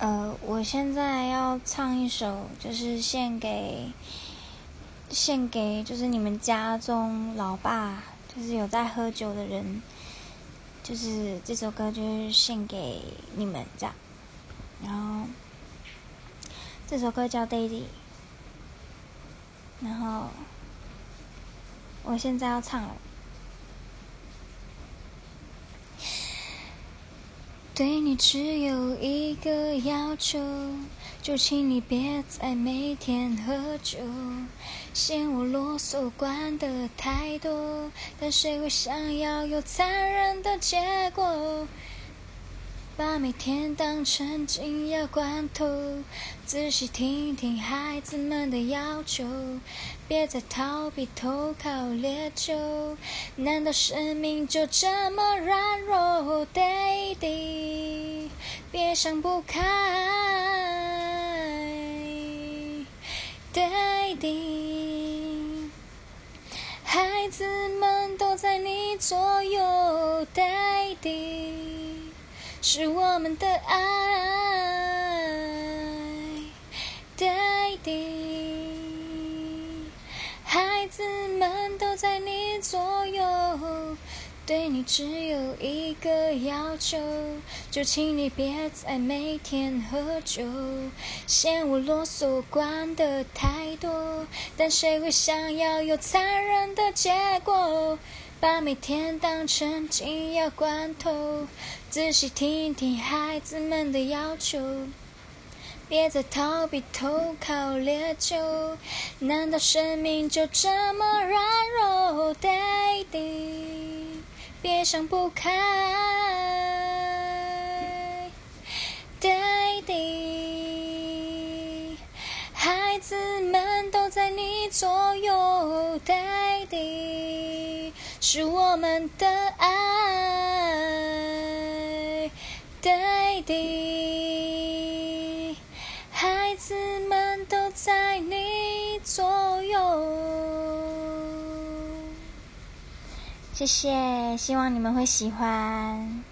呃，我现在要唱一首，就是献给献给就是你们家中老爸，就是有在喝酒的人，就是这首歌就是献给你们这样。然后这首歌叫《Daddy》，然后我现在要唱了。对你只有一个要求，就请你别再每天喝酒，嫌我啰嗦管的太多，但谁会想要有残忍的结果？把每天当成紧要关头，仔细听听孩子们的要求，别再逃避投靠烈酒。难道生命就这么软弱，Daddy？别想不开，Daddy。孩子们都在你左右，Daddy。是我们的爱，Daddy。孩子们都在你左右，对你只有一个要求，就请你别再每天喝酒，嫌我啰嗦管得太多，但谁会想要有残忍的结果？把每天当成紧要关头，仔细听听孩子们的要求，别再逃避投靠烈酒。难道生命就这么软弱，Daddy？别想不开，Daddy。孩子们都在你左右，Daddy。是我们的爱地孩子们都在你左右。谢谢，希望你们会喜欢。